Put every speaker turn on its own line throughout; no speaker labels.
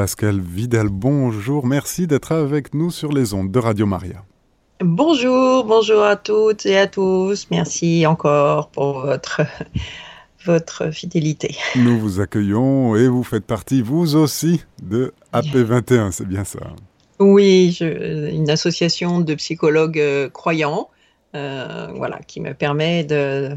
Pascal Vidal, bonjour, merci d'être avec nous sur les ondes de Radio Maria.
Bonjour, bonjour à toutes et à tous. Merci encore pour votre, votre fidélité.
Nous vous accueillons et vous faites partie, vous aussi, de AP21, c'est bien ça
Oui, une association de psychologues euh, croyants, euh, voilà, qui me permet de,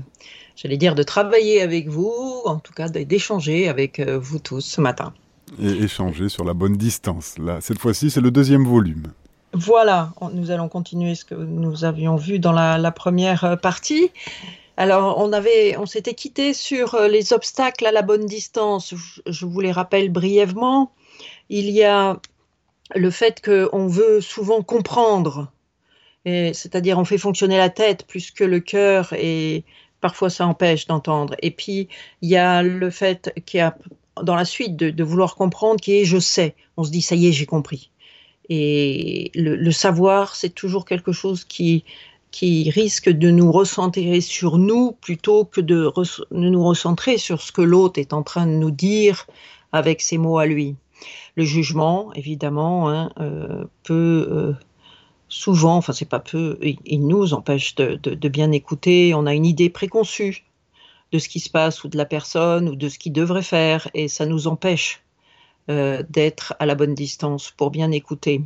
j'allais dire, de travailler avec vous, en tout cas d'échanger avec euh, vous tous ce matin.
Et échanger sur la bonne distance. Là, cette fois-ci, c'est le deuxième volume.
Voilà, nous allons continuer ce que nous avions vu dans la, première euh, partie. Alors, on on s'était quitté sur euh, les obstacles à la bonne distance. Je vous les rappelle brièvement. Il y a le fait qu'on veut souvent comprendre, c'est-à-dire on fait fonctionner la tête plus que le cœur, et parfois ça empêche d'entendre. Et puis il y a le fait qu'il y a dans la suite de, vouloir comprendre qui est je sais. On se dit ça y est, j'ai compris. Et le, savoir, c'est toujours quelque chose qui, qui risque de nous recentrer sur nous plutôt que de, nous recentrer sur ce que l'autre est en train de nous dire avec ses mots à lui. Le jugement, évidemment, hein, euh, peut euh, souvent, enfin c'est pas peu, il, nous empêche de, bien écouter. On a une idée préconçue de ce qui se passe ou de la personne ou de ce qu'il devrait faire et ça nous empêche euh, d'être à la bonne distance pour bien écouter.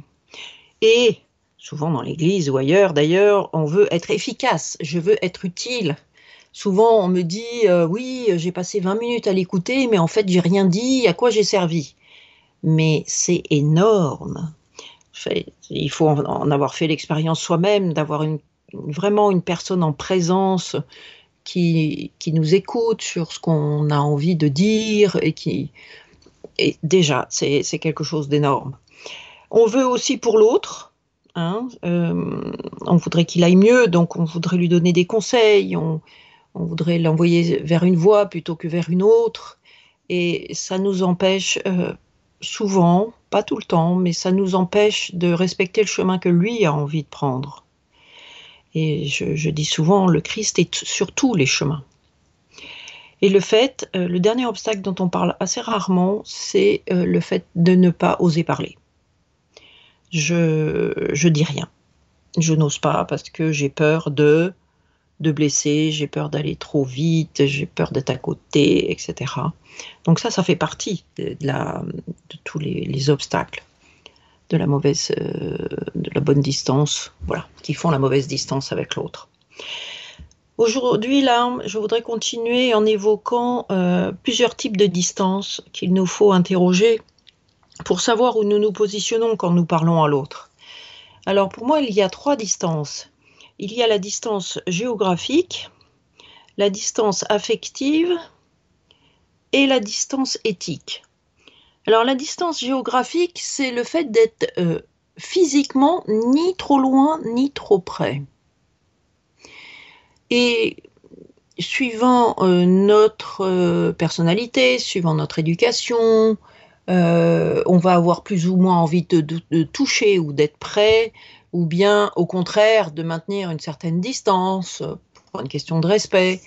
Et souvent dans l'église ou ailleurs d'ailleurs, on veut être efficace, je veux être utile. Souvent on me dit euh, oui, j'ai passé 20 minutes à l'écouter, mais en fait j'ai rien dit, à quoi j'ai servi? Mais c'est énorme. Il faut en avoir fait l'expérience soi-même, d'avoir vraiment une personne en présence qui, qui nous écoute sur ce qu'on a envie de dire et qui, et déjà, c'est quelque chose d'énorme. On veut aussi pour l'autre, hein, euh, on voudrait qu'il aille mieux, donc on voudrait lui donner des conseils, on, voudrait l'envoyer vers une voie plutôt que vers une autre, et ça nous empêche euh, souvent, pas tout le temps, mais ça nous empêche de respecter le chemin que lui a envie de prendre. Et je, dis souvent, le Christ est sur tous les chemins. Et le fait, euh, le dernier obstacle dont on parle assez rarement, c'est euh, le fait de ne pas oser parler. Je, je dis rien. Je n'ose pas parce que j'ai peur de, de blesser, j'ai peur d'aller trop vite, j'ai peur d'être à côté, etc. Donc ça, ça fait partie de, tous les, obstacles de la mauvaise, euh, de la bonne distance, voilà, qui font la mauvaise distance avec l'autre. Aujourd'hui, là, je voudrais continuer en évoquant euh, plusieurs types de distances qu'il nous faut interroger pour savoir où nous nous positionnons quand nous parlons à l'autre. Alors pour moi, il y a trois distances. Il y a la distance géographique, la distance affective et la distance éthique. Alors la distance géographique, c'est le fait d'être euh, physiquement ni trop loin ni trop près. Et suivant euh, notre euh, personnalité, suivant notre éducation, on va avoir plus ou moins envie de, toucher ou d'être prêt, ou bien au contraire de maintenir une certaine distance pour une question de respect.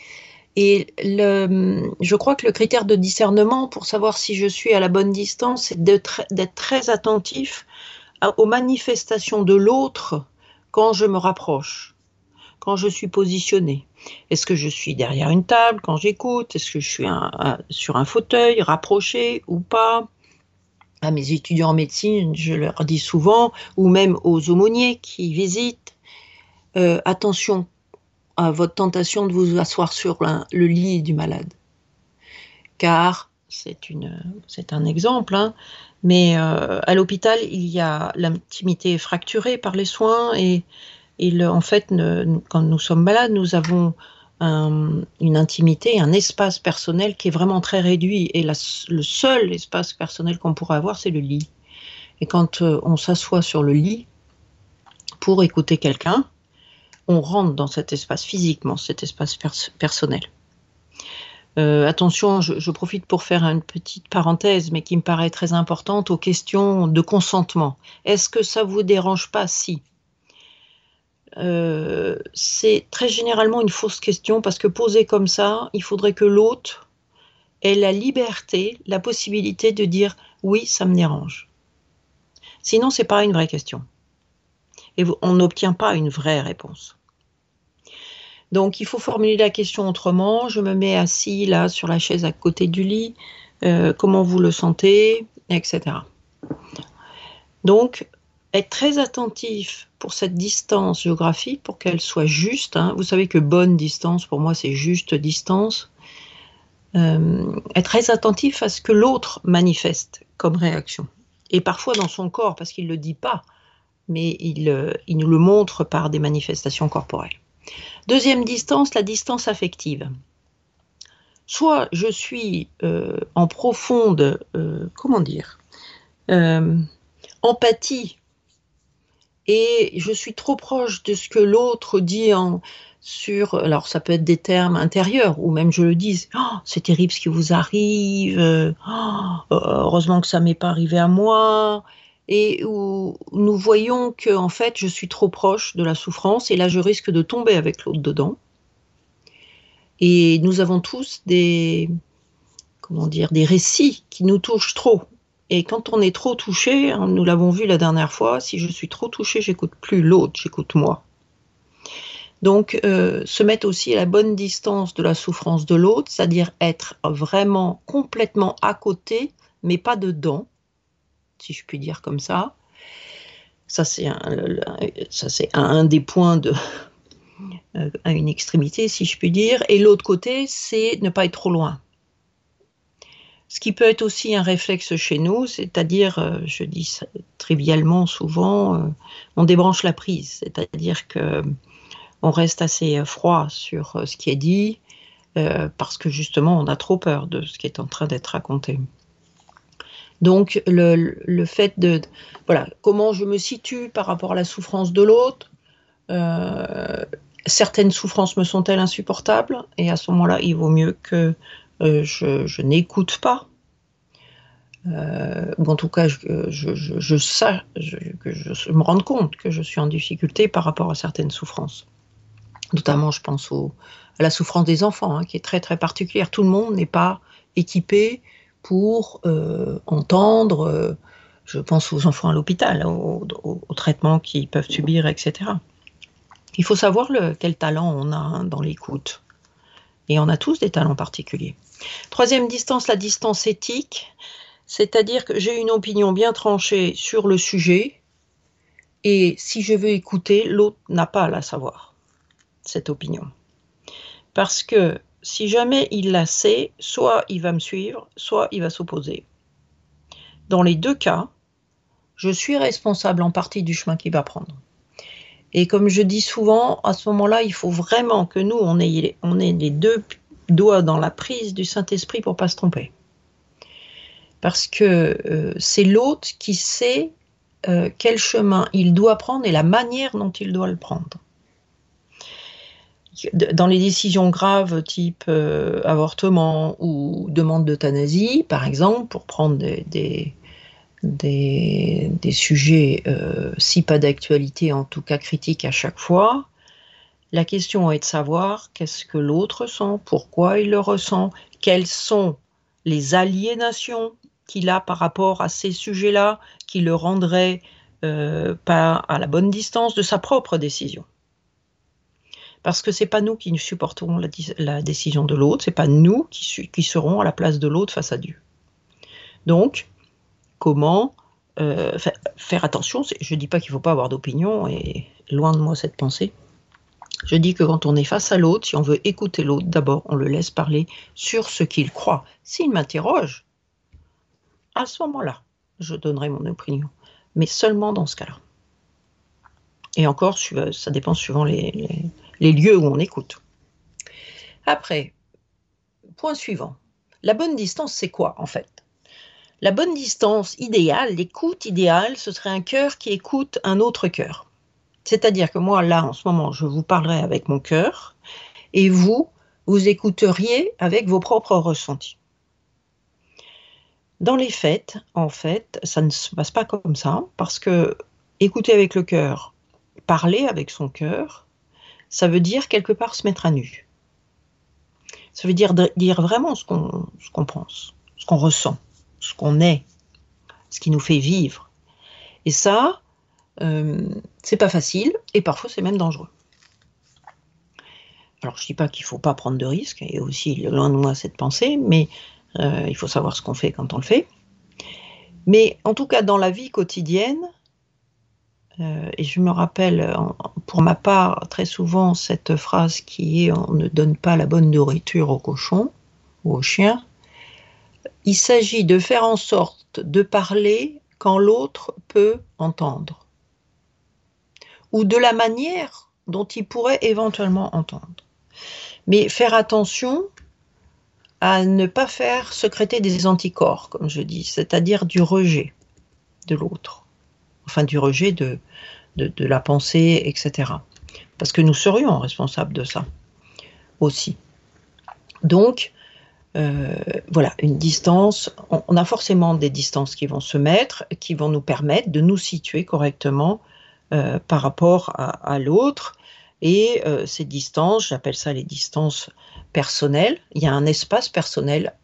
Et je crois que le critère de discernement pour savoir si je suis à la bonne distance, c'est d'être très attentif aux manifestations de l'autre quand je me rapproche quand je suis positionné Est-ce que je suis derrière une table quand j'écoute? Est-ce que je suis sur un fauteuil rapproché ou pas? À mes étudiants en médecine, je leur dis souvent, ou même aux aumôniers qui visitent, euh, attention à votre tentation de vous asseoir sur le lit du malade. Car, c'est un exemple, hein, mais euh, à l'hôpital, il y a l'intimité fracturée par les soins et en fait, quand nous sommes malades, nous avons une intimité, un espace personnel qui est vraiment très réduit. Et le seul espace personnel qu'on pourrait avoir, c'est le lit. Et quand euh, on s'assoit sur le lit pour écouter quelqu'un, on rentre dans cet espace physiquement, cet espace personnel. Euh, attention, je, profite pour faire une petite parenthèse, mais qui me paraît très importante aux questions de consentement. Est-ce que ça vous dérange pas si euh, c'est très généralement une fausse question parce que posée comme ça, il faudrait que l'autre ait la liberté, la possibilité de dire Oui, ça me dérange. Sinon, c'est pas une vraie question. On n'obtient pas une vraie réponse. Donc, il faut formuler la question autrement. Je me mets assis là sur la chaise à côté du lit. Euh, comment vous le sentez, etc. Donc, être très attentif pour cette distance géographique, pour qu'elle soit juste. Hein. Vous savez que bonne distance, pour moi, c'est juste distance. Euh, être très attentif à ce que l'autre manifeste comme réaction. Et parfois dans son corps, parce qu'il ne le dit pas, mais il, euh, il nous le montre par des manifestations corporelles. Deuxième distance, la distance affective. Soit je suis euh, en profonde, comment dire, empathie et je suis trop proche de ce que l'autre dit en, sur, alors ça peut être des termes intérieurs, ou même je le dis, oh, c'est terrible ce qui vous arrive, oh, heureusement que ça m'est pas arrivé à moi, et où nous voyons que en fait je suis trop proche de la souffrance, et là je risque de tomber avec l'autre dedans. Et nous avons tous des, comment dire, des récits qui nous touchent trop. Et quand on est trop touché, hein, nous l'avons vu la dernière fois, si je suis trop touché, j'écoute plus l'autre, j'écoute moi. Donc, euh, se mettre aussi à la bonne distance de la souffrance de l'autre, c'est-à-dire être vraiment complètement à côté, mais pas dedans, si je puis dire comme ça. Ça, c'est un, des points euh, à une extrémité, si je puis dire. Et l'autre côté, c'est ne pas être trop loin. Ce qui peut être aussi un réflexe chez nous, c'est-à-dire, euh, je dis trivialement souvent, euh, on débranche la prise, c'est-à-dire que on reste assez froid sur ce qui est dit, parce que justement, on a trop peur de ce qui est en train d'être raconté. Donc, le, fait de, voilà, comment je me situe par rapport à la souffrance de l'autre, certaines souffrances me sont-elles insupportables, et à ce moment-là, il vaut mieux que euh, je, n'écoute pas. Euh, ou en tout cas, je, je, je que je me rende compte que je suis en difficulté par rapport à certaines souffrances. Notamment, je pense à la souffrance des enfants, hein, qui est très très particulière. Tout le monde n'est pas équipé pour euh, entendre, je pense aux enfants à l'hôpital, aux, traitements qu'ils peuvent subir, etc. Il faut savoir le, quel talent on a hein, dans l'écoute. Et on a tous des talents particuliers. Troisième distance, la distance éthique, c'est-à-dire que j'ai une opinion bien tranchée sur le sujet, et si je veux écouter, l'autre n'a pas à la savoir, cette opinion. Parce que si jamais il la sait, soit il va me suivre, soit il va s'opposer. Dans les deux cas, je suis responsable en partie du chemin qu'il va prendre. Et comme je dis souvent, à ce moment-là, il faut vraiment que nous, on ait, les deux doigt dans la prise du Saint-Esprit pour pas se tromper. Parce que euh, c'est l'autre qui sait euh, quel chemin il doit prendre et la manière dont il doit le prendre. Dans les décisions graves type euh, avortement ou demande d'euthanasie, par exemple, pour prendre des, sujets, si pas d'actualité, en tout cas critiques à chaque fois, la question est de savoir qu'est-ce que l'autre ressent, pourquoi il le ressent, quelles sont les aliénations qu'il a par rapport à ces sujets-là qui le rendraient euh, pas à la bonne distance de sa propre décision. Parce que c'est pas nous qui supporterons la, décision de l'autre, c'est pas nous qui, serons à la place de l'autre face à Dieu. Donc, comment euh, faire attention Je dis pas qu'il ne faut pas avoir d'opinion, et loin de moi cette pensée. Je dis que quand on est face à l'autre, si on veut écouter l'autre, d'abord on le laisse parler sur ce qu'il croit. S'il m'interroge, à ce moment-là, je donnerai mon opinion, mais seulement dans ce cas-là. Et encore, ça dépend suivant les lieux où on écoute. Après, point suivant. La bonne distance, c'est quoi en fait? La bonne distance idéale, l'écoute idéale, ce serait un cœur qui écoute un autre cœur. C'est-à-dire que moi, là, en ce moment, je vous parlerai avec mon cœur et vous, vous écouteriez avec vos propres ressentis. Dans les faits, en fait, ça ne se passe pas comme ça, parce que écouter avec le cœur, parler avec son cœur, ça veut dire quelque part se mettre à nu. Ça veut dire dire vraiment ce qu'on pense, ce qu'on ressent, ce qu'on est. ce qui nous fait vivre. Et ça, euh, c'est pas facile et parfois c'est même dangereux. Alors je dis pas qu'il faut pas prendre de risques, et aussi loin de moi cette pensée, mais euh, il faut savoir ce qu'on fait quand on le fait. Mais en tout cas, dans la vie quotidienne, euh, et je me rappelle pour ma part très souvent cette phrase qui est on ne donne pas la bonne nourriture aux cochons ou aux chiens. Il s'agit de faire en sorte de parler quand l'autre peut entendre ou de la manière dont il pourrait éventuellement entendre. Mais faire attention à ne pas faire secréter des anticorps, comme je dis, c'est-à-dire du rejet de l'autre, du rejet de, de, la pensée, etc. Parce que nous serions responsables de ça aussi. Donc, euh, voilà, une distance, on, a forcément des distances qui vont se mettre, qui vont nous permettre de nous situer correctement euh, par rapport à, l'autre. Et euh, ces distances, j'appelle ça les distances personnelles, il y a un espace personnel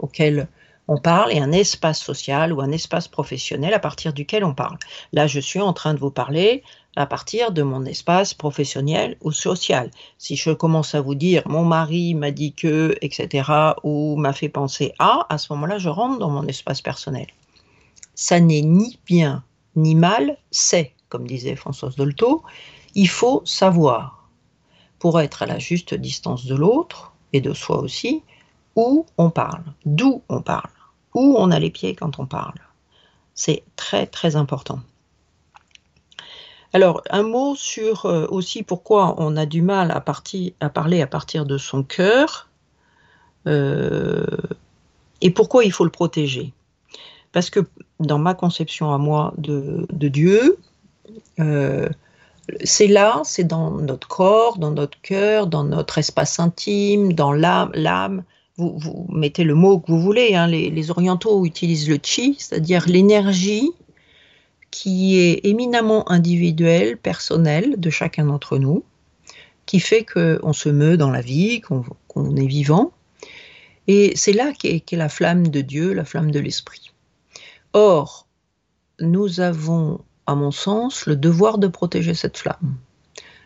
auquel on parle et un espace social ou un espace professionnel à partir duquel on parle. Là, je suis en train de vous parler à partir de mon espace professionnel ou social. Si je commence à vous dire mon mari m'a dit que, etc., ou m'a fait penser à, à ce moment-là, je rentre dans mon espace personnel. Ça n'est ni bien ni mal, c'est, comme disait Françoise Dolto, il faut savoir, pour être à la juste distance de l'autre et de soi aussi, où on parle, d'où on parle, où on a les pieds quand on parle. C'est très très important. Alors, un mot sur euh, aussi pourquoi on a du mal à, parler à partir de son cœur euh, et pourquoi il faut le protéger. Parce que dans ma conception à moi de, Dieu, euh, c'est là, c'est dans notre corps, dans notre cœur, dans notre espace intime, dans l'âme, vous, mettez le mot que vous voulez, hein, les, orientaux utilisent le chi, c'est-à-dire l'énergie qui est éminemment individuelle, personnelle de chacun d'entre nous, qui fait qu'on se meut dans la vie, qu'on est vivant. Et c'est là qu'est la flamme de Dieu, la flamme de l'esprit. Or, nous avons, à mon sens, le devoir de protéger cette flamme.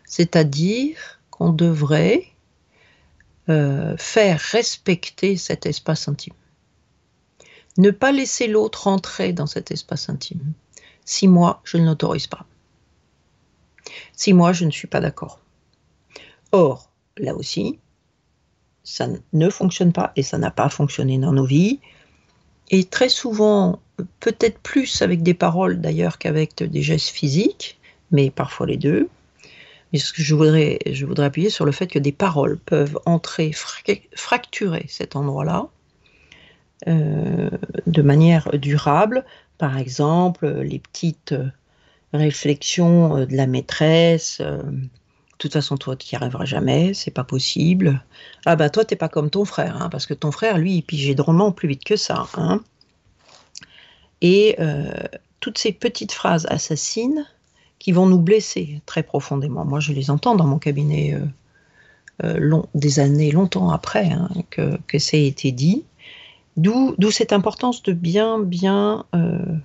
C'est-à-dire qu'on devrait euh, faire respecter cet espace intime. Ne pas laisser l'autre entrer dans cet espace intime. Si moi, je ne l'autorise pas. Si moi, je ne suis pas d'accord. Or, là aussi, ça ne fonctionne pas et ça n'a pas fonctionné dans nos vies. Et très souvent, peut-être plus avec des paroles d'ailleurs qu'avec des gestes physiques, mais parfois les deux, mais ce que je voudrais, je voudrais appuyer sur le fait que des paroles peuvent entrer, fracturer cet endroit-là euh, de manière durable. Par exemple, les petites réflexions euh, de la maîtresse. Euh, de toute façon, toi, tu n'y arriveras jamais, c'est pas possible. Ah bah toi, t'es pas comme ton frère, hein, parce que ton frère, lui, il pigeait drôlement plus vite que ça. Hein. Et toutes ces petites phrases assassines qui vont nous blesser très profondément. Moi, je les entends dans mon cabinet euh, euh, des années, longtemps après hein, que, que ça a été dit. D'où cette importance de bien, bien euh,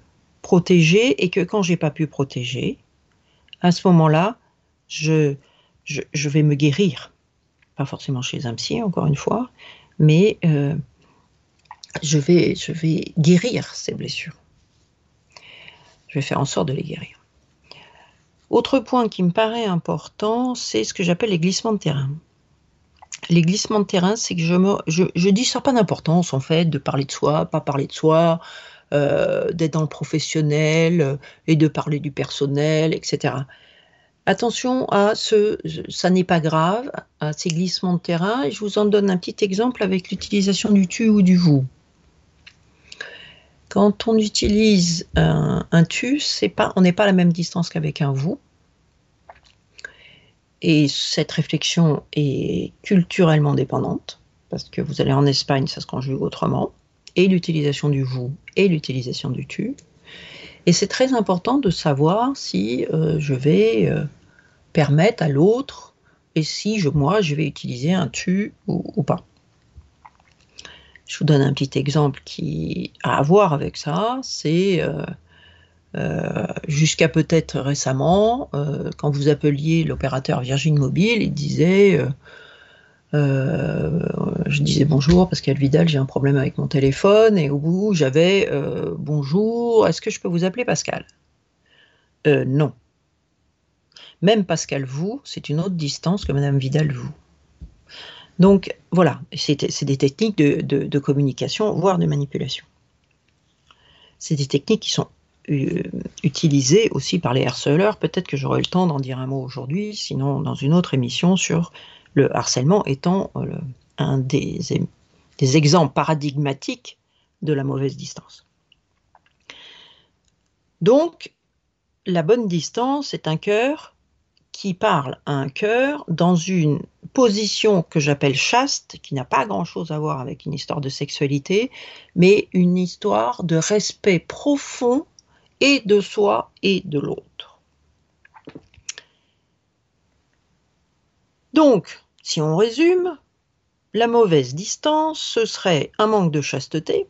protéger et que quand j'ai pas pu protéger, à ce moment-là, je, vais me guérir. Pas forcément chez un psy, encore une fois, mais je, vais, je vais guérir ces blessures. Je vais faire en sorte de les guérir. Autre point qui me paraît important, c'est ce que j'appelle les glissements de terrain. Les glissements de terrain, c'est que je, dis ça pas d'importance en fait de parler de soi, pas parler de soi, euh, d'être dans le professionnel euh, et de parler du personnel, etc. Attention à ce, ça n'est pas grave, à ces glissements de terrain. Je vous en donne un petit exemple avec l'utilisation du tu ou du vous. Quand on utilise un, tu, pas, on n'est pas à la même distance qu'avec un vous. Et cette réflexion est culturellement dépendante, parce que vous allez en Espagne, ça se conjugue autrement, et l'utilisation du vous et l'utilisation du tu. Et c'est très important de savoir si euh, je vais euh, permettre à l'autre et si je, moi je vais utiliser un tu ou pas. Je vous donne un petit exemple qui a à voir avec ça. C'est euh, euh, jusqu'à peut-être récemment, quand vous appeliez l'opérateur Virgin Mobile, il disait je disais bonjour Pascal Vidal, j'ai un problème avec mon téléphone, et au bout j'avais bonjour, est-ce que je peux vous appeler Pascal? Non. Même Pascal vous, c'est une autre distance que Madame Vidal vous. Donc voilà, c'est des techniques de, communication, voire de manipulation. C'est des techniques qui sont euh, utilisées aussi par les harceleurs. Peut-être que j'aurai le temps d'en dire un mot aujourd'hui, sinon dans une autre émission sur le harcèlement étant euh, un des, des exemples paradigmatiques de la mauvaise distance. Donc, la bonne distance est un cœur qui parle à un cœur dans une position que j'appelle chaste, qui n'a pas grand-chose à voir avec une histoire de sexualité, mais une histoire de respect profond et de soi et de l'autre. Donc, si on résume, la mauvaise distance, ce serait un manque de chasteté,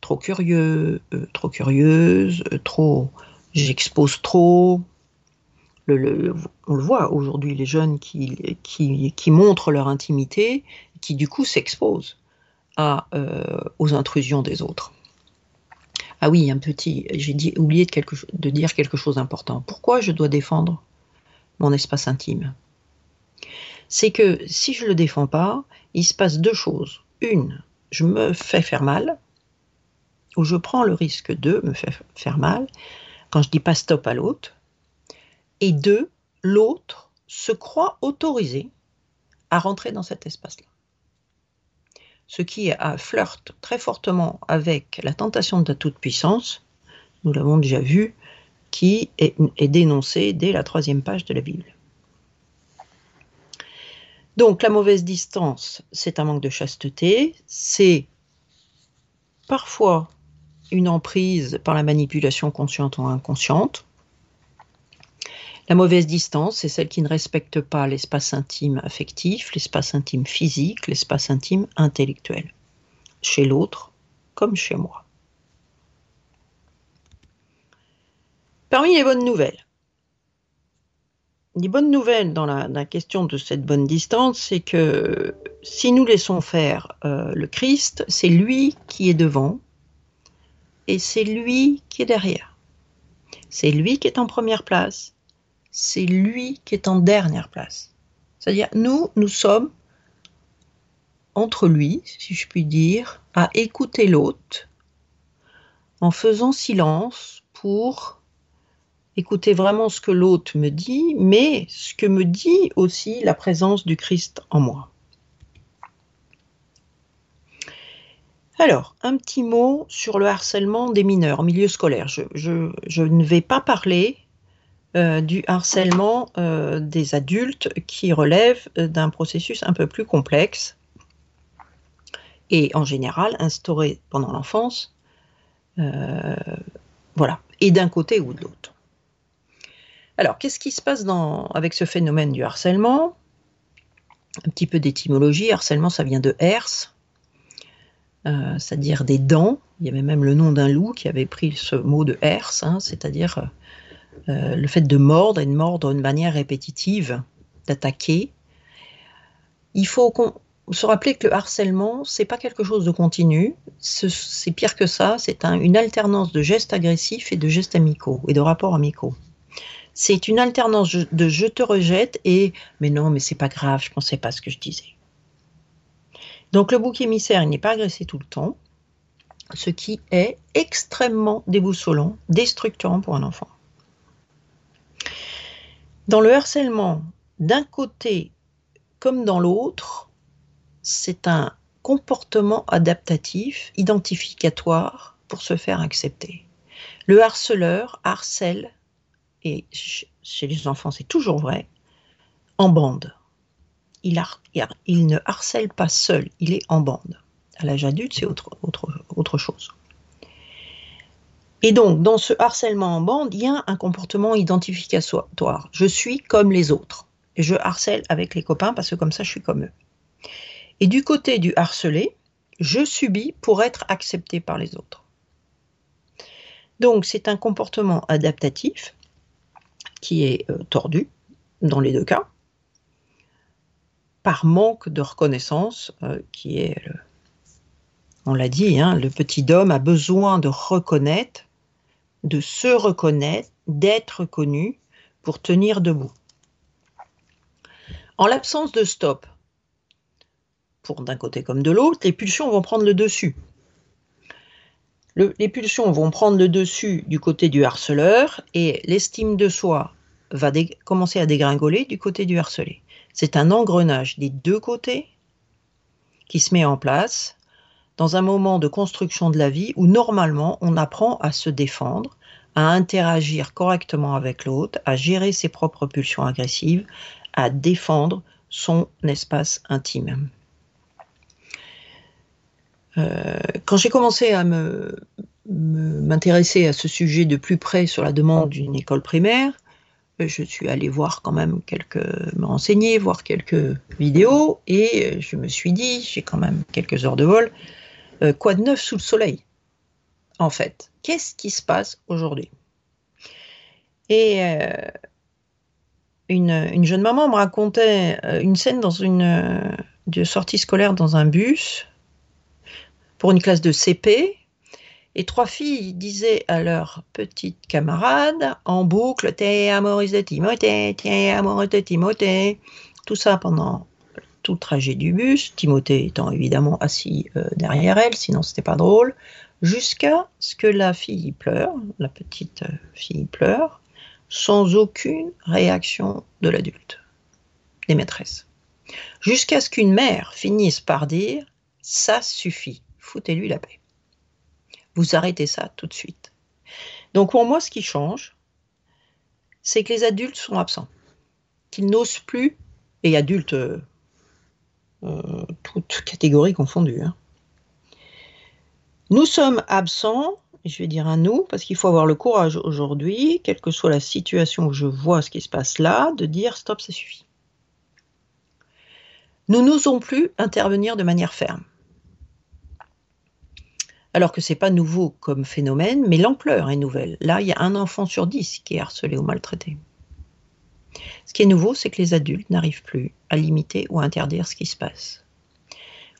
trop curieux, euh, trop curieuse, euh, trop j'expose trop, on le voit aujourd'hui, les jeunes qui, qui, montrent leur intimité, qui du coup s'exposent euh, aux intrusions des autres. Ah oui, un petit, j'ai oublié de, dire quelque chose d'important. Pourquoi je dois défendre mon espace intime? C'est que si je ne le défends pas, il se passe deux choses. Une, je me fais faire mal, ou je prends le risque de me faire mal, quand je dis pas stop à l'autre, et deux, l'autre se croit autorisé à rentrer dans cet espace-là. Ce qui flirte très fortement avec la tentation de la toute-puissance, nous l'avons déjà vu, qui est, est dénoncée dès la troisième page de la Bible. Donc la mauvaise distance, c'est un manque de chasteté, c'est parfois une emprise par la manipulation consciente ou inconsciente, la mauvaise distance, c'est celle qui ne respecte pas l'espace intime affectif, l'espace intime physique, l'espace intime intellectuel, chez l'autre comme chez moi. Parmi les bonnes nouvelles, les bonnes nouvelles dans la, question de cette bonne distance, c'est que si nous laissons faire euh, le Christ, c'est lui qui est devant et c'est lui qui est derrière. C'est lui qui est en première place c'est lui qui est en dernière place. C'est-à-dire, nous, nous sommes entre lui, si je puis dire, à écouter l'autre en faisant silence pour écouter vraiment ce que l'autre me dit, mais ce que me dit aussi la présence du Christ en moi. Alors, un petit mot sur le harcèlement des mineurs en milieu scolaire. Je, je ne vais pas parler euh, du harcèlement euh, des adultes qui relève euh, d'un processus un peu plus complexe et en général instauré pendant l'enfance, voilà, et d'un côté ou de l'autre. Alors, qu'est-ce qui se passe avec ce phénomène du harcèlement? Un petit peu d'étymologie. Harcèlement, ça vient de hers, c'est-à-dire des dents. Il y avait même le nom d'un loup qui avait pris ce mot de hers, hein, c'est-à-dire euh, le fait de mordre et de mordre d'une manière répétitive, d'attaquer. Il faut se rappeler que le harcèlement, c'est pas quelque chose de continu, c'est pire que ça, c'est une alternance de gestes agressifs et de gestes amicaux et de rapports amicaux. C'est une alternance de je te rejette et mais non, mais c'est pas grave, je pensais pas ce que je disais. Donc le bouc émissaire, il n'est pas agressé tout le temps, ce qui est extrêmement déboussolant, déstructurant pour un enfant. Dans le harcèlement, d'un côté comme dans l'autre, c'est un comportement adaptatif, identificatoire pour se faire accepter. Le harceleur harcèle, et chez les enfants c'est toujours vrai, en bande. Il, ne harcèle pas seul, il est en bande. À l'âge adulte, c'est autre chose. Et donc, dans ce harcèlement en bande, il y a un comportement identificatoire. Je suis comme les autres. je harcèle avec les copains parce que comme ça, je suis comme eux. Et du côté du harcelé, je subis pour être accepté par les autres. Donc c'est un comportement adaptatif qui est euh, tordu dans les deux cas, par manque de reconnaissance, euh, qui est, on l'a dit, hein, le petit homme a besoin de reconnaître, de se reconnaître, d'être connu pour tenir debout. En l'absence de stop, pour d'un côté comme de l'autre, les pulsions vont prendre le dessus. les pulsions vont prendre le dessus du côté du harceleur et l'estime de soi va commencer à dégringoler du côté du harcelé. C'est un engrenage des deux côtés qui se met en place dans un moment de construction de la vie où normalement on apprend à se défendre, à interagir correctement avec l'autre, à gérer ses propres pulsions agressives, à défendre son espace intime. Euh, quand j'ai commencé à m'intéresser à ce sujet de plus près sur la demande d'une école primaire, je suis allée voir quand même quelques, me renseigner, voir quelques vidéos, et je me suis dit, j'ai quand même quelques heures de vol, euh, quoi de neuf sous le soleil En fait, qu'est-ce qui se passe aujourd'hui? Et une, jeune maman me racontait une scène dans une de sortie scolaire dans un bus pour une classe de CP. Et trois filles disaient à leur petite camarade en boucle T'es amoureuse de Timothée, t'es amoureuse de Timothée. Tout ça pendant tout trajet du bus, Timothée étant évidemment assis euh, derrière elle, sinon c'était pas drôle, jusqu'à ce que la fille pleure, la petite euh, fille pleure, sans aucune réaction de l'adulte, des maîtresses. Jusqu'à ce qu'une mère finisse par dire Ça suffit foutez-lui la paix. Vous arrêtez ça tout de suite. Donc pour moi, ce qui change, c'est que les adultes sont absents, qu'ils n'osent plus, et adultes, euh, toutes catégories confondues, hein. nous sommes absents, je vais dire à nous, parce qu'il faut avoir le courage aujourd'hui, quelle que soit la situation où je vois ce qui se passe là, de dire stop, ça suffit. Nous n'osons plus intervenir de manière ferme alors que c'est pas nouveau comme phénomène, mais l'ampleur est nouvelle. Là, il y a un enfant sur dix qui est harcelé ou maltraité. Ce qui est nouveau, c'est que les adultes n'arrivent plus à limiter ou à interdire ce qui se passe.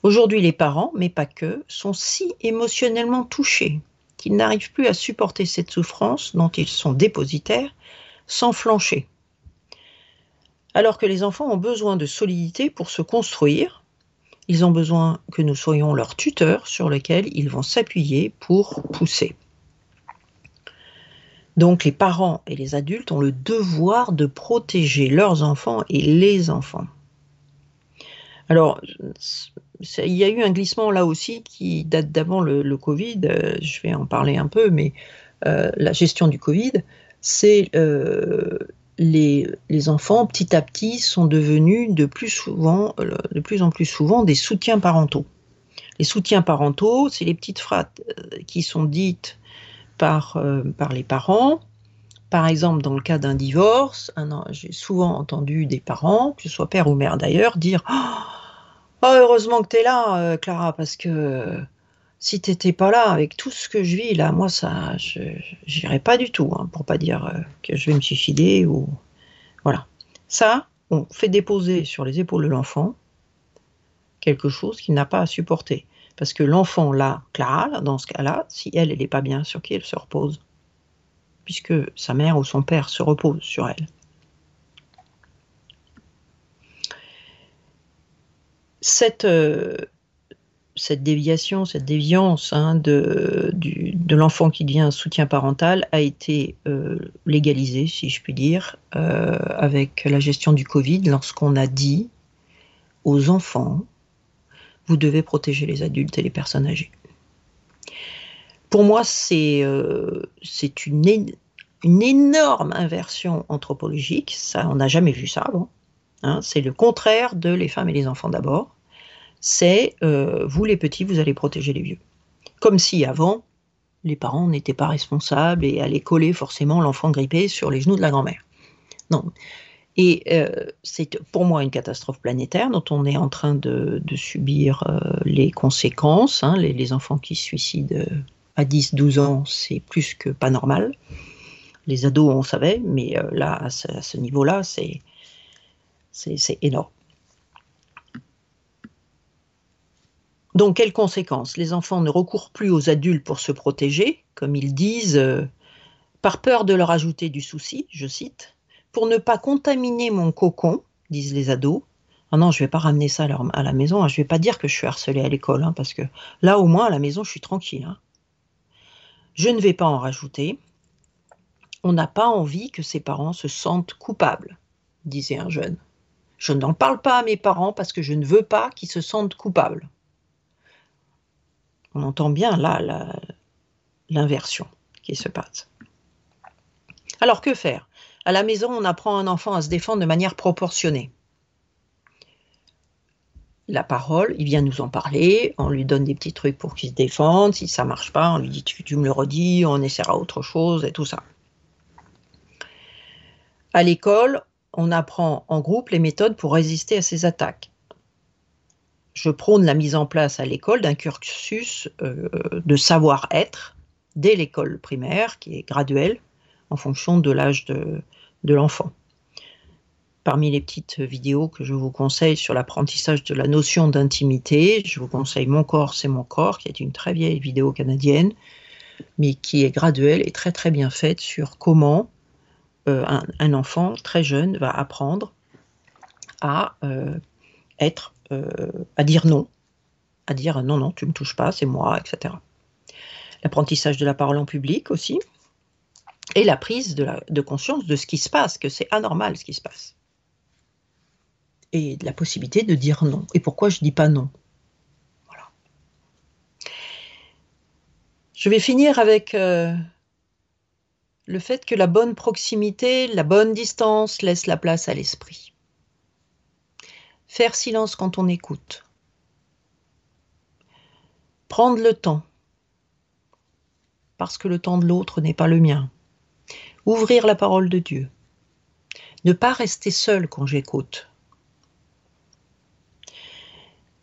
Aujourd'hui, les parents, mais pas que, sont si émotionnellement touchés qu'ils n'arrivent plus à supporter cette souffrance dont ils sont dépositaires sans flancher. Alors que les enfants ont besoin de solidité pour se construire, ils ont besoin que nous soyons leurs tuteurs sur lesquels ils vont s'appuyer pour pousser. Donc les parents et les adultes ont le devoir de protéger leurs enfants et les enfants. Alors, il y a eu un glissement là aussi qui date d'avant le, Covid, euh, je vais en parler un peu, mais euh, la gestion du Covid, c'est euh, les, enfants, petit à petit, sont devenus de plus, souvent, de plus en plus souvent des soutiens parentaux. Les soutiens parentaux, c'est les petites phrases qui sont dites par, euh, par les parents. Par exemple, dans le cas d'un divorce, j'ai souvent entendu des parents, que ce soit père ou mère d'ailleurs, dire oh, heureusement que tu es là, Clara, parce que si tu n'étais pas là avec tout ce que je vis là, moi ça, je n'irais pas du tout, hein, pour pas dire euh, que je vais me suicider ou voilà. Ça, on fait déposer sur les épaules de l'enfant quelque chose qu'il n'a pas à supporter, parce que l'enfant là, Clara, dans ce cas-là, si elle, elle n'est pas bien, sur qui elle se repose, puisque sa mère ou son père se repose sur elle. Cette euh, cette déviation, cette déviance hein, de, de l'enfant qui devient un soutien parental a été euh, légalisée, si je puis dire, euh, avec la gestion du Covid, lorsqu'on a dit aux enfants, vous devez protéger les adultes et les personnes âgées. Pour moi, c'est euh, une, une énorme inversion anthropologique, ça, on n'a jamais vu ça avant. Hein, c'est le contraire de les femmes et les enfants d'abord c'est euh, vous les petits, vous allez protéger les vieux. Comme si avant, les parents n'étaient pas responsables et allaient coller forcément l'enfant grippé sur les genoux de la grand-mère. Non. Et euh, c'est pour moi une catastrophe planétaire dont on est en train de, subir euh, les conséquences. Hein. Les, enfants qui se suicident euh, à 10-12 ans, c'est plus que pas normal. Les ados, on savait, mais là, à ce, niveau-là, c'est énorme. Donc, quelles conséquences? Les enfants ne recourent plus aux adultes pour se protéger, comme ils disent, par peur de leur ajouter du souci, je cite pour ne pas contaminer mon cocon, disent les ados. Ah non, je vais pas ramener ça à, la maison. Je hein. Je vais pas dire que je suis harcelée à l'école, hein, parce que là, au moins, à la maison, je suis tranquille. Hein. Je ne vais pas en rajouter. On n'a pas envie que ses parents se sentent coupables, disait un jeune. Je n'en parle pas à mes parents parce que je ne veux pas qu'ils se sentent coupables. On entend bien là l'inversion qui se passe. Alors que faire? À la maison, on apprend un enfant à se défendre de manière proportionnée. La parole, il vient nous en parler, on lui donne des petits trucs pour qu'il se défende, si ça marche pas, on lui dit tu, me le redis, on essaiera autre chose et tout ça. À l'école, on apprend en groupe les méthodes pour résister à ces attaques. Je prône la mise en place à l'école d'un cursus euh, de savoir-être dès l'école primaire, qui est graduel, en fonction de l'âge de, l'enfant. Parmi les petites vidéos que je vous conseille sur l'apprentissage de la notion d'intimité, je vous conseille Mon corps, c'est mon corps, qui est une très vieille vidéo canadienne, mais qui est graduelle et très très bien faite sur comment euh, un, enfant très jeune va apprendre à euh, être, euh, à dire non, à dire non, non, tu ne me touches pas, c'est moi, etc. L'apprentissage de la parole en public aussi, et la prise de, conscience de ce qui se passe, que c'est anormal ce qui se passe. Et la possibilité de dire non. Et pourquoi je ne dis pas non? Je vais finir avec euh, le fait que la bonne proximité, la bonne distance laisse la place à l'esprit. Faire silence quand on écoute. Prendre le temps, parce que le temps de l'autre n'est pas le mien ouvrir la parole de Dieu, ne pas rester seul quand j'écoute.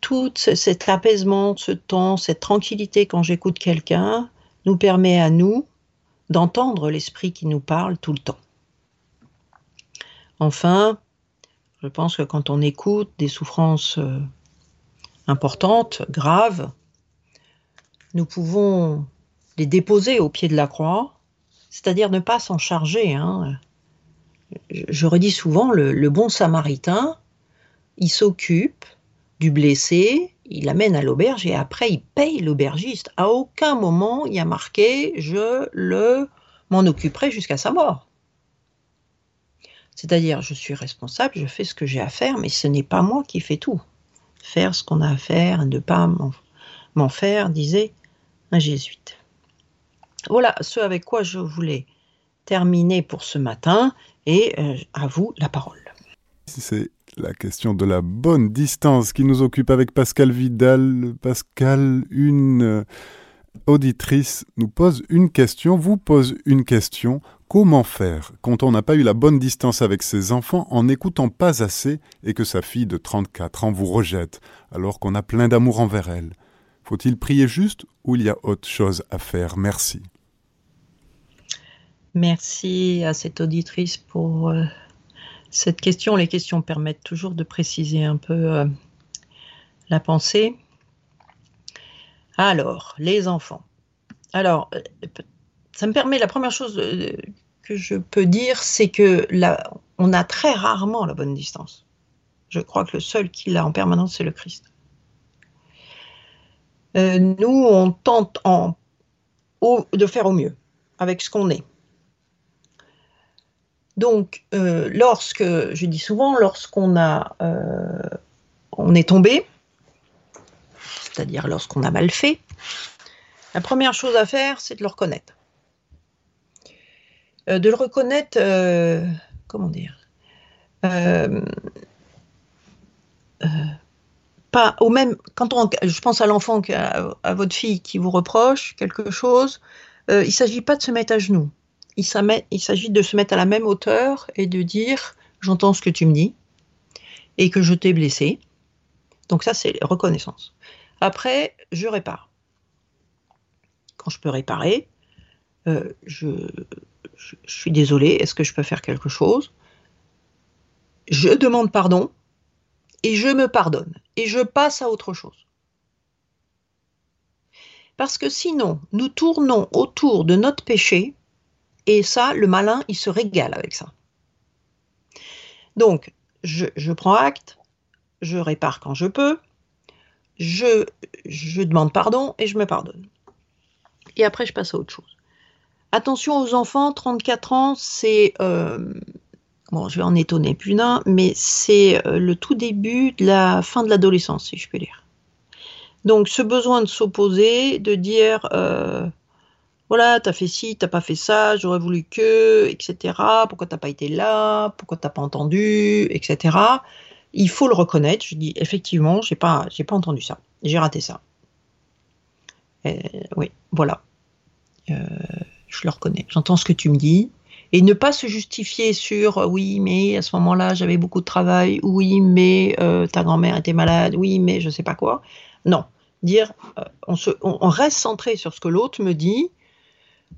Tout cet apaisement, ce temps, cette tranquillité quand j'écoute quelqu'un nous permet à nous d'entendre l'esprit qui nous parle tout le temps. Enfin, je pense que quand on écoute des souffrances euh, importantes, graves, nous pouvons les déposer au pied de la croix c'est-à-dire ne pas s'en charger. Hein. Je, redis souvent, le, bon samaritain, il s'occupe du blessé, il l'amène à l'auberge et après il paye l'aubergiste. À aucun moment il y a marqué je le m'en occuperai jusqu'à sa mort. C'est-à-dire je suis responsable, je fais ce que j'ai à faire, mais ce n'est pas moi qui fais tout. Faire ce qu'on a à faire, ne pas m'en faire, disait un jésuite. Voilà ce avec quoi je voulais terminer pour ce matin et euh, à vous la parole.
C'est la question de la bonne distance qui nous occupe avec Pascal Vidal. Pascal, une euh, auditrice nous pose une question, vous pose une question. Comment faire quand on n'a pas eu la bonne distance avec ses enfants en n'écoutant pas assez et que sa fille de 34 ans vous rejette alors qu'on a plein d'amour envers elle? Faut-il prier juste ou il y a autre chose à faire? Merci.
Merci à cette auditrice pour euh, cette question. Les questions permettent toujours de préciser un peu euh, la pensée. Alors, les enfants. Alors, euh, ça me permet, la première chose que je peux dire, c'est que là, on a très rarement la bonne distance. Je crois que le seul qui l'a en permanence, c'est le Christ. Nous, on tente en, de faire au mieux avec ce qu'on est. Donc, euh, lorsque, je dis souvent, lorsqu'on a, euh, on est tombé, c'est-à-dire lorsqu'on a mal fait, la première chose à faire, c'est de le reconnaître. Euh, de le reconnaître, comment dire pas au même quand on je pense à l'enfant à, votre fille qui vous reproche quelque chose il ne s'agit pas de se mettre à genoux il s'agit de se mettre à la même hauteur et de dire j'entends ce que tu me dis et que je t'ai blessé. Donc ça, c'est reconnaissance. Après, je répare. Quand je peux réparer, euh, je, suis désolé, est-ce que je peux faire quelque chose? Je demande pardon et je me pardonne et je passe à autre chose. Parce que sinon, nous tournons autour de notre péché et ça, le malin, il se régale avec ça. Donc, je, prends acte, je répare quand je peux, je, demande pardon et je me pardonne. Et après, je passe à autre chose. Attention aux enfants, 34 ans, c'est... Euh, bon, je vais en étonner plus d'un, mais c'est euh, le tout début de la fin de l'adolescence, si je peux dire. Donc, ce besoin de s'opposer, de dire... Euh, voilà, t'as fait ci, t'as pas fait ça, j'aurais voulu que, etc. Pourquoi t'as pas été là, pourquoi t'as pas entendu, etc. Il faut le reconnaître. Je dis effectivement, j'ai pas, j'ai pas entendu ça, j'ai raté ça. oui, voilà. Euh, je le reconnais. J'entends ce que tu me dis. Et ne pas se justifier sur euh, oui, mais à ce moment-là, j'avais beaucoup de travail, oui, mais euh, ta grand-mère était malade, oui, mais je sais pas quoi. Non. Dire, on, se, on, reste centré sur ce que l'autre me dit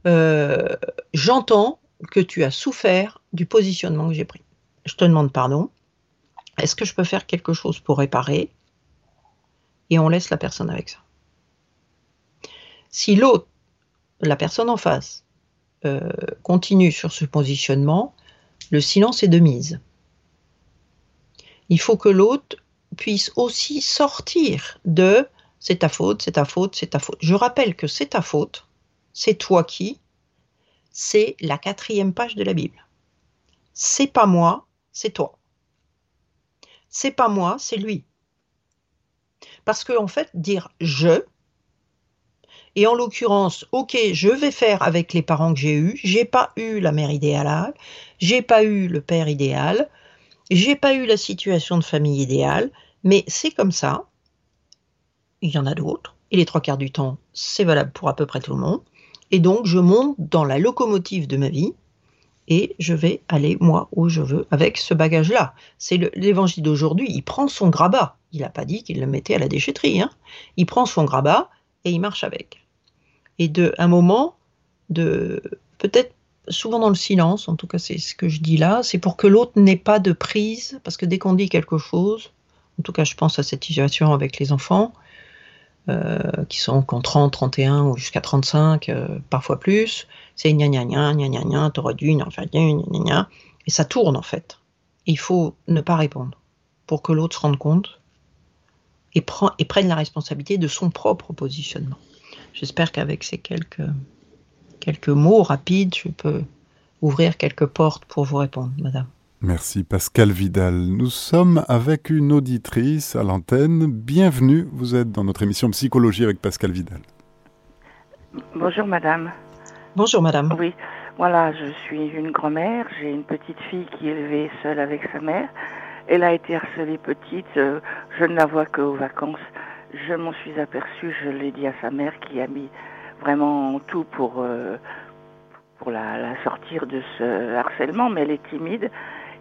euh, j'entends que tu as souffert du positionnement que j'ai pris. Je te demande pardon. Est-ce que je peux faire quelque chose pour réparer? Et on laisse la personne avec ça. Si l'autre, la personne en face, euh, continue sur ce positionnement, le silence est de mise. Il faut que l'autre puisse aussi sortir de c'est ta faute, c'est ta faute, c'est ta faute. Je rappelle que c'est ta faute, c'est toi qui, c'est la quatrième page de la Bible. C'est pas moi, c'est toi. C'est pas moi, c'est lui. Parce qu'en en fait, dire je, et en l'occurrence, ok, je vais faire avec les parents que j'ai eus, j'ai pas eu la mère idéale, j'ai pas eu le père idéal, j'ai pas eu la situation de famille idéale, mais c'est comme ça. Il y en a d'autres, et les trois quarts du temps, c'est valable pour à peu près tout le monde. Et donc, je monte dans la locomotive de ma vie et je vais aller, moi, où je veux, avec ce bagage-là. C'est l'évangile d'aujourd'hui. Il prend son grabat. Il n'a pas dit qu'il le mettait à la déchetterie. Hein. Il prend son grabat et il marche avec. Et de un moment, de peut-être souvent dans le silence, en tout cas c'est ce que je dis là, c'est pour que l'autre n'ait pas de prise, parce que dès qu'on dit quelque chose, en tout cas je pense à cette situation avec les enfants, euh, qui sont qu'en 30, 31 ou jusqu'à 35, euh, parfois plus. C'est gna gna gna, gna gna gna, t'aurais dû, gna gna gna gna, et ça tourne en fait. il faut ne pas répondre pour que l'autre se rende compte et, prenne la responsabilité de son propre positionnement. J'espère qu'avec ces quelques, quelques mots rapides, je peux ouvrir quelques portes pour vous répondre, madame.
Merci Pascal Vidal. Nous sommes avec une auditrice à l'antenne. Bienvenue, vous êtes dans notre émission Psychologie avec Pascal Vidal.
Bonjour madame.
Bonjour madame.
Oui, voilà, je suis une grand-mère, j'ai une petite fille qui est élevée seule avec sa mère. Elle a été harcelée petite, euh, je ne la vois qu'aux vacances. Je m'en suis aperçue, je l'ai dit à sa mère qui a mis vraiment tout pour, euh, pour la, sortir de ce harcèlement, mais elle est timide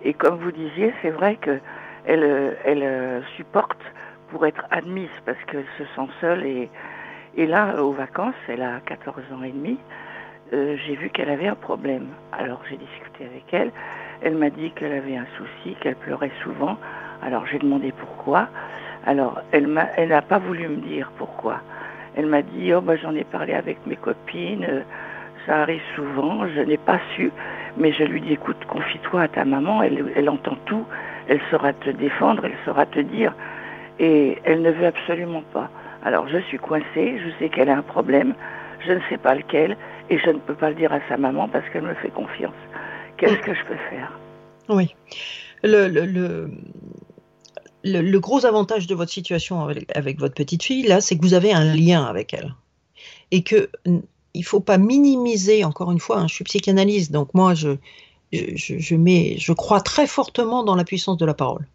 et comme vous disiez, c'est vrai qu'elle elle, euh, supporte pour être admise parce qu'elle se sent seule. Et, et là, aux vacances, elle a 14 ans et demi, euh, j'ai vu qu'elle avait un problème. Alors j'ai discuté avec elle. Elle m'a dit qu'elle avait un souci, qu'elle pleurait souvent. Alors j'ai demandé pourquoi. Alors elle n'a elle pas voulu me dire pourquoi. Elle m'a dit, oh bah, j'en ai parlé avec mes copines, euh, ça arrive souvent, je n'ai pas su. Mais je lui dis, écoute, confie-toi à ta maman, elle, elle entend tout, elle saura te défendre, elle saura te dire. Et elle ne veut absolument pas. Alors je suis coincée, je sais qu'elle a un problème, je ne sais pas lequel, et je ne peux pas le dire à sa maman parce qu'elle me fait confiance. Qu'est-ce que je peux faire?
Oui. Le, le, le, le, gros avantage de votre situation avec, votre petite fille, là, c'est que vous avez un lien avec elle. Et que il faut pas minimiser, encore une fois, hein, je suis psychanalyste, donc moi, je, mets, je crois très fortement dans la puissance de la parole.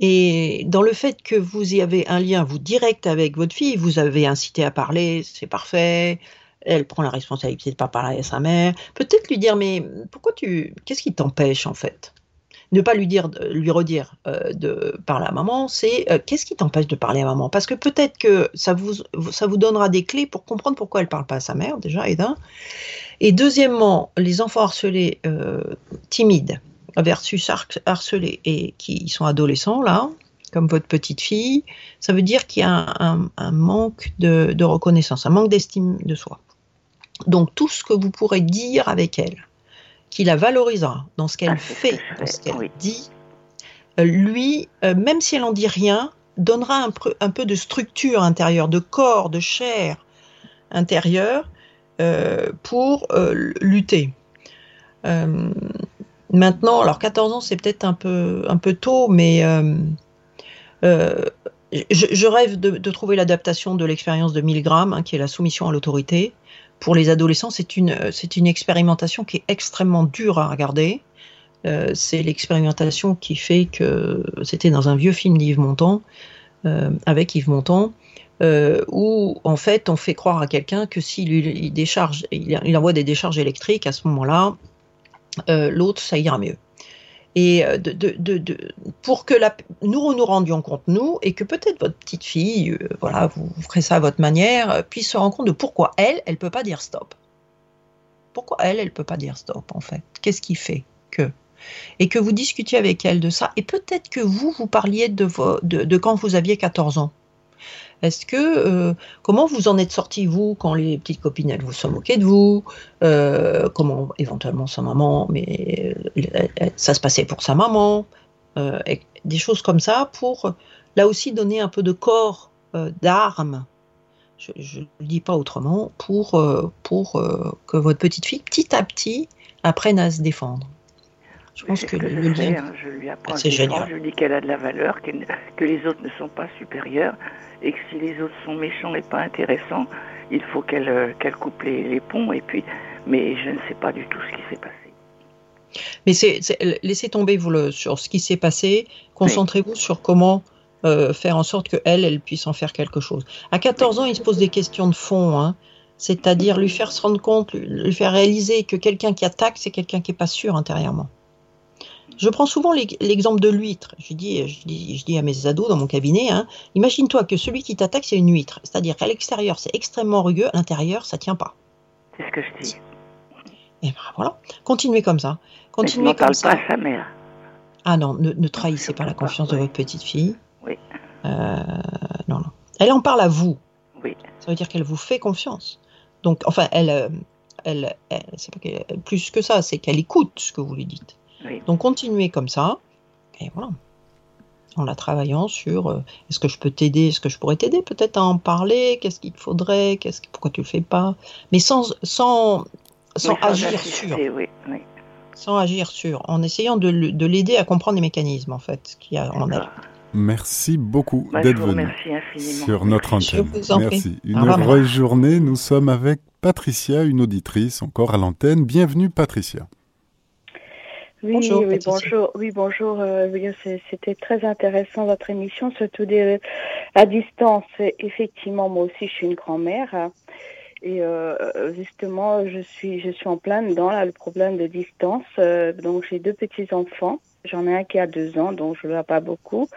Et dans le fait que vous y avez un lien, vous, direct avec votre fille, vous avez incité à parler, c'est parfait, elle prend la responsabilité de ne pas parler à sa mère, peut-être lui dire, mais pourquoi tu, qu'est-ce qui t'empêche en fait? Ne pas lui dire, lui redire euh, de parler à maman, c'est euh, qu'est-ce qui t'empêche de parler à maman? Parce que peut-être que ça vous, ça vous donnera des clés pour comprendre pourquoi elle parle pas à sa mère, déjà, et. Et deuxièmement, les enfants harcelés euh, timides versus harcelés et qui sont adolescents, là, comme votre petite fille, ça veut dire qu'il y a un, manque de, reconnaissance, un manque d'estime de soi. Donc tout ce que vous pourrez dire avec elle, qui la valorisera dans ce qu'elle ah, fait, dans ce qu'elle dit, euh, lui, euh, même si elle n'en dit rien, donnera un peu, un peu, de structure intérieure, de corps, de chair intérieure euh, pour lutter. maintenant, alors 14 ans, c'est peut-être un peu, un peu tôt, mais je, rêve de, trouver l'adaptation de l'expérience de Milgram, hein, qui est la soumission à l'autorité, pour les adolescents, c'est une, c'est une expérimentation qui est extrêmement dure à regarder. Euh, c'est l'expérimentation qui fait que c'était dans un vieux film d'Yves Montand, euh, avec Yves Montand, euh, où en fait on fait croire à quelqu'un que s'il il décharge, il, envoie des décharges électriques à ce moment-là, l'autre ça ira mieux et euh, pour que nous nous rendions compte, nous, et que peut-être votre petite fille, euh, voilà, vous, ferez ça à votre manière, euh, puisse se rendre compte de pourquoi elle, elle peut pas dire stop. Pourquoi elle, elle peut pas dire stop, en fait? Qu'est-ce qui fait que? Et que vous discutiez avec elle de ça, et peut-être que vous, vous parliez de quand vous aviez 14 ans. Est-ce que euh, comment vous en êtes sorti vous quand les petites copines elles vous sont moquées de vous euh, Comment éventuellement sa maman, mais euh, ça se passait pour sa maman, des choses comme ça pour là aussi donner un peu de corps d'armes. Je ne le dis pas autrement pour pour que votre petite fille petit à petit apprenne à se défendre.
Je pense que le, hein. je lui apprends ah, c'est génial. Je dis qu'elle a de la valeur, que les autres ne sont pas supérieurs et que si les autres sont méchants et pas intéressants, il faut qu'elle euh, coupe les, ponts. Et puis, mais je ne sais pas du tout ce qui s'est passé.
Mais c'est, laissez tomber vous le, sur ce qui s'est passé. Concentrez-vous sur comment euh, faire en sorte que elle, elle puisse en faire quelque chose. À 14 ans, il se pose des questions de fond. Hein. C'est-à-dire lui faire se rendre compte, lui faire réaliser que quelqu'un qui attaque, c'est quelqu'un qui n'est pas sûr intérieurement. Je prends souvent l'exemple de l'huître. Je dis, je, dis, à mes ados dans mon cabinet, hein, imagine-toi que celui qui t'attaque, c'est une huître. C'est-à-dire qu'à l'extérieur, c'est extrêmement rugueux, à l'intérieur, ça tient pas.
C'est ce que je dis.
Et ben voilà, continuez comme ça. Continuez
comme ça. pas à sa mère.
Ah non, ne, trahissez pas la confiance de votre petite fille.
Oui.
Euh, non, non. Elle en parle à vous.
Oui.
Ça veut dire qu'elle vous fait confiance. Donc, enfin, elle, euh, elle, elle c'est pas plus que ça, c'est qu'elle écoute ce que vous lui dites. Donc continuez comme ça. Et voilà. En la travaillant sur euh, est-ce que je peux t'aider, est-ce que je pourrais t'aider peut-être à en parler, qu'est-ce qu'il te faudrait, qu'est-ce, pourquoi tu le fais pas, mais sans, sans, sans agir sur. Sans agir sur, en essayant de, de l'aider à comprendre les mécanismes en fait qu'il y a en elle.
Merci beaucoup bah, d'être venu sur notre antenne.
Merci.
Une heureuse journée. Nous sommes avec Patricia, une auditrice encore à l'antenne. Bienvenue Patricia.
Oui, bonjour, oui, bonjour. Oui, bonjour. Euh, c'était très intéressant votre émission, surtout des, à distance. Effectivement, moi aussi, je suis une grand-mère. Et euh, justement, je suis, je suis en plein dans là, le problème de distance. Euh, donc, j'ai deux petits enfants. J'en ai un qui a deux ans, donc je ne vois pas beaucoup.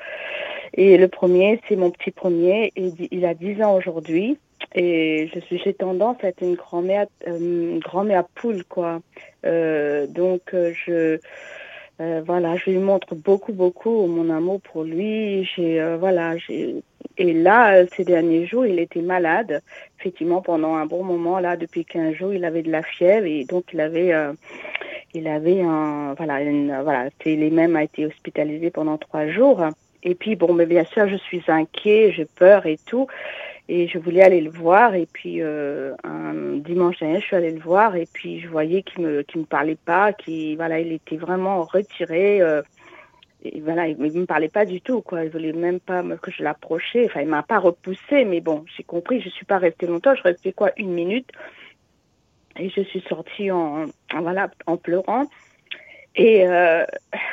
Et le premier, c'est mon petit premier. Et il a dix ans aujourd'hui. Et je suis, j'ai tendance à être une grand-mère, euh, grand-mère poule, quoi. Euh, donc, euh, je, euh, voilà, je lui montre beaucoup, beaucoup mon amour pour lui. J'ai, euh, voilà, j'ai, et là, ces derniers jours, il était malade. Effectivement, pendant un bon moment, là, depuis 15 jours, il avait de la fièvre et donc il avait, il avait un, voilà, une, voilà, il même a été hospitalisé pendant trois jours. Et puis, bon, mais bien sûr, je suis inquiet, j'ai peur et tout. Et je voulais aller le voir. Et puis, euh, un dimanche dernier, je suis allée le voir. Et puis, je voyais qu'il me, qu'il me parlait pas, qu'il, voilà, il était vraiment retiré. Euh, et voilà, il me parlait pas du tout, quoi. Il voulait même pas que je l'approchais. Enfin, il m'a pas repoussé, mais bon, j'ai compris. Je suis pas restée longtemps. Je restais quoi, une minute. Et je suis sortie en, voilà, en pleurant. Et, euh,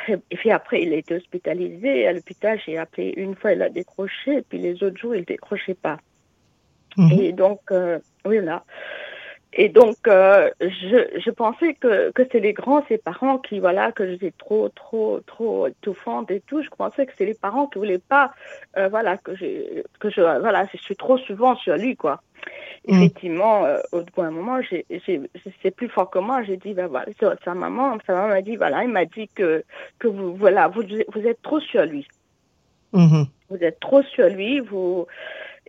et puis après, il a été hospitalisé à l'hôpital. J'ai appelé une fois, il a décroché, et puis les autres jours, il décrochait pas. Mhm. Et donc, euh, oui, là. Et donc, euh, je, je, pensais que, que c'est les grands, ces parents qui, voilà, que j'étais trop, trop, trop étouffante et tout. Je pensais que c'est les parents qui voulaient pas, euh, voilà, que que je, voilà, je suis trop souvent sur lui, quoi. Mm. Effectivement, euh, au bout d'un moment, c'est plus fort que moi. J'ai dit, ben voilà, sa maman, sa maman m'a dit, voilà, il m'a dit que, que vous, voilà, vous, vous êtes trop sur lui. Mm-hmm. Vous êtes trop sur lui, vous,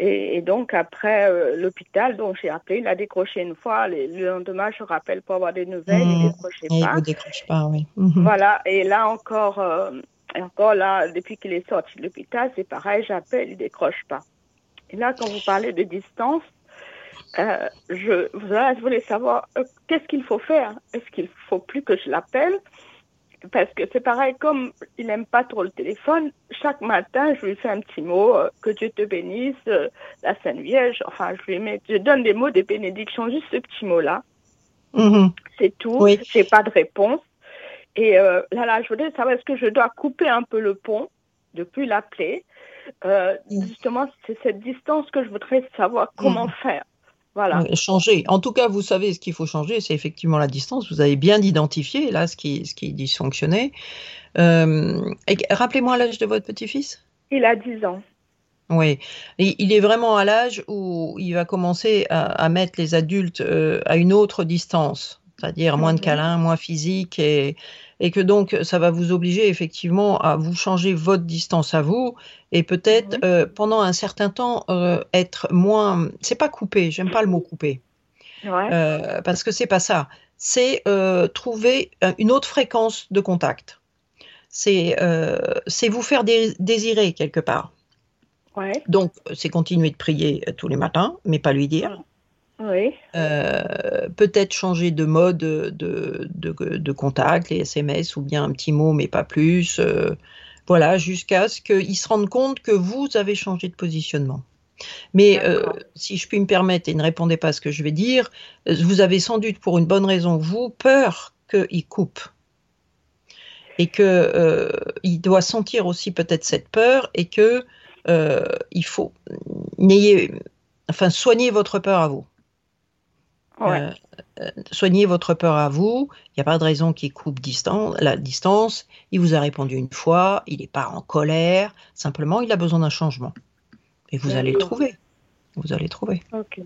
et, donc après euh, l'hôpital, donc j'ai appelé, il a décroché une fois. Le, lendemain, je rappelle pour avoir des nouvelles, il mmh. décrochait pas.
Il décroche pas, oui.
Mmh. Voilà. Et là encore, euh, encore là, depuis qu'il est sorti de l'hôpital, c'est pareil, j'appelle, il décroche pas. Et là, quand vous parlez de distance, euh, je, voilà, je voulais savoir qu'est-ce qu'il faut faire? Est-ce qu'il faut plus que je l'appelle? Parce que c'est pareil, comme il n'aime pas trop le téléphone, chaque matin, je lui fais un petit mot, euh, que Dieu te bénisse, euh, la Sainte Vierge, enfin, je lui mets, je donne des mots des bénédictions, juste ce petit mot-là. Mm-hmm. C'est tout, oui. j'ai pas de réponse. Et euh, là, là, je voulais savoir, est-ce que je dois couper un peu le pont, depuis l'appeler? Mm. Justement, c'est cette distance que je voudrais savoir comment mm. faire. Voilà.
Changer. En tout cas, vous savez ce qu'il faut changer, c'est effectivement la distance. Vous avez bien identifié là ce qui, ce qui dysfonctionnait. Euh, rappelez-moi l'âge de votre petit-fils.
Il a 10 ans.
Oui, il est vraiment à l'âge où il va commencer à, mettre les adultes euh, à une autre distance, c'est-à-dire moins de mhm. câlins, moins physique et, et que donc ça va vous obliger effectivement à vous changer votre distance à vous et peut-être euh, pendant un certain temps euh, être moins. C'est pas coupé, j'aime pas le mot coupé, euh, parce que c'est pas ça. C'est trouver une autre fréquence de contact. C'est c'est vous faire désirer quelque part. Donc c'est continuer de prier tous les matins, mais pas lui dire.
Oui.
Euh, peut-être changer de mode de, de, contact, les SMS ou bien un petit mot, mais pas plus. Euh, voilà, jusqu'à ce qu'ils se rendent compte que vous avez changé de positionnement. Mais euh, si je puis me permettre, et ne répondez pas à ce que je vais dire, vous avez sans doute pour une bonne raison, vous, peur qu'il coupe. Et qu'il doit sentir aussi peut-être cette peur et que il faut n'ayez, enfin, soignez votre peur à vous.
Euh,
euh, soignez votre peur à vous. Il n'y a pas de raison qu'il coupe distance, la distance. Il vous a répondu une fois. Il n'est pas en colère. Simplement, il a besoin d'un changement. Et vous allez le trouver. Vous allez trouver.
Ok.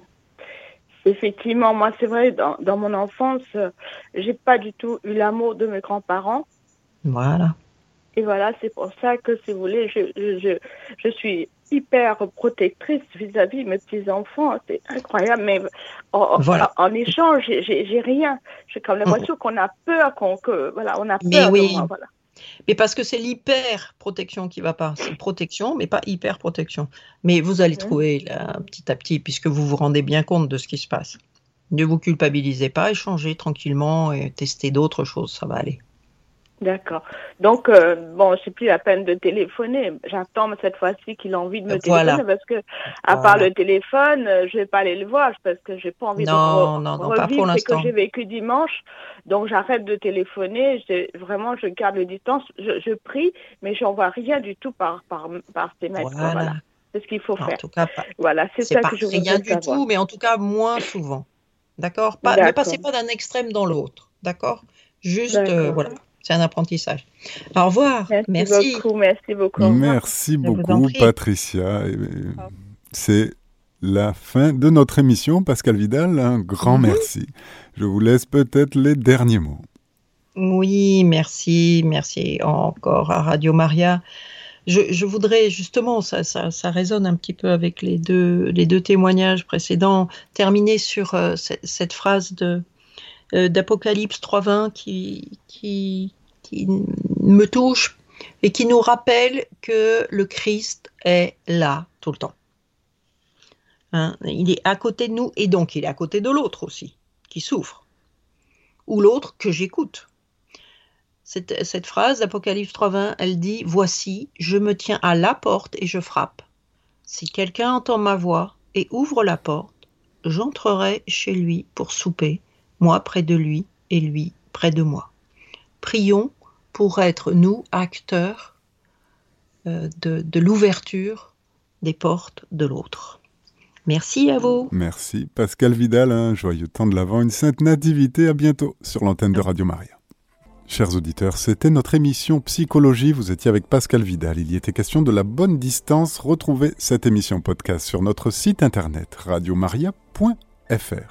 Effectivement, moi, c'est vrai, dans, dans, mon enfance, j'ai pas du tout eu l'amour de mes grands-parents.
Voilà.
Et voilà, c'est pour ça que, si vous voulez, je, je, je suis hyper protectrice vis-à-vis de mes petits-enfants. C'est incroyable, mais en, voilà. en, échange, j'ai rien. J'ai comme l'impression qu'on a peur, qu'on que, voilà, on a peur
mais oui.
de moi, voilà.
Mais parce que c'est l'hyper protection qui va pas. C'est protection, mais pas hyper protection. Mais vous allez trouver là, petit à petit, puisque vous vous rendez bien compte de ce qui se passe. Ne vous culpabilisez pas, échangez tranquillement et testez d'autres choses, ça va aller.
D'accord. Donc, euh, bon, c'est plus la peine de téléphoner. J'attends cette fois-ci qu'il a envie de me téléphoner parce que, à part le téléphone, euh, je vais pas aller le voir parce que j'ai pas envie
de
re
non, non, pas pour
ce que j'ai vécu dimanche. Donc, j'arrête de téléphoner. Vraiment, je garde les distances. Je, je prie, mais j'envoie rien du tout par, par, par ces mails. Voilà. C'est ce qu'il faut faire. En
tout cas, pas,
voilà, c'est ça que je veux
Rien du tout, mais en tout cas, moins souvent. D'accord? Ne passez pas d'un extrême dans l'autre. D'accord? Juste, euh, voilà c'est un apprentissage. Au revoir.
Merci, beaucoup. Merci beaucoup.
Merci beaucoup, Patricia. C'est la fin de notre émission. Pascal Vidal, un grand mhm. merci. Je vous laisse peut-être les derniers mots.
Oui, merci. Merci encore à Radio Maria. Je, voudrais justement, ça, ça, résonne un petit peu avec les deux, les deux témoignages précédents, terminer sur euh, cette, phrase de euh, d'Apocalypse 3.20 qui, qui, qui me touche et qui nous rappelle que le Christ est là tout le temps. Hein, il est à côté de nous et donc il est à côté de l'autre aussi, qui souffre. Ou l'autre que j'écoute. Cette, cette, phrase d'Apocalypse 3.20, elle dit, Voici, je me tiens à la porte et je frappe. Si quelqu'un entend ma voix et ouvre la porte, j'entrerai chez lui pour souper moi près de lui et lui près de moi. Prions pour être, nous, acteurs euh, de, l'ouverture des portes de l'autre. Merci à vous.
Merci. Pascal Vidal, un joyeux temps de l'Avent, une sainte nativité. À bientôt sur l'antenne de Radio Maria. Chers auditeurs, c'était notre émission Psychologie. Vous étiez avec Pascal Vidal. Il y était question de la bonne distance. Retrouvez cette émission podcast sur notre site internet radiomaria.fr.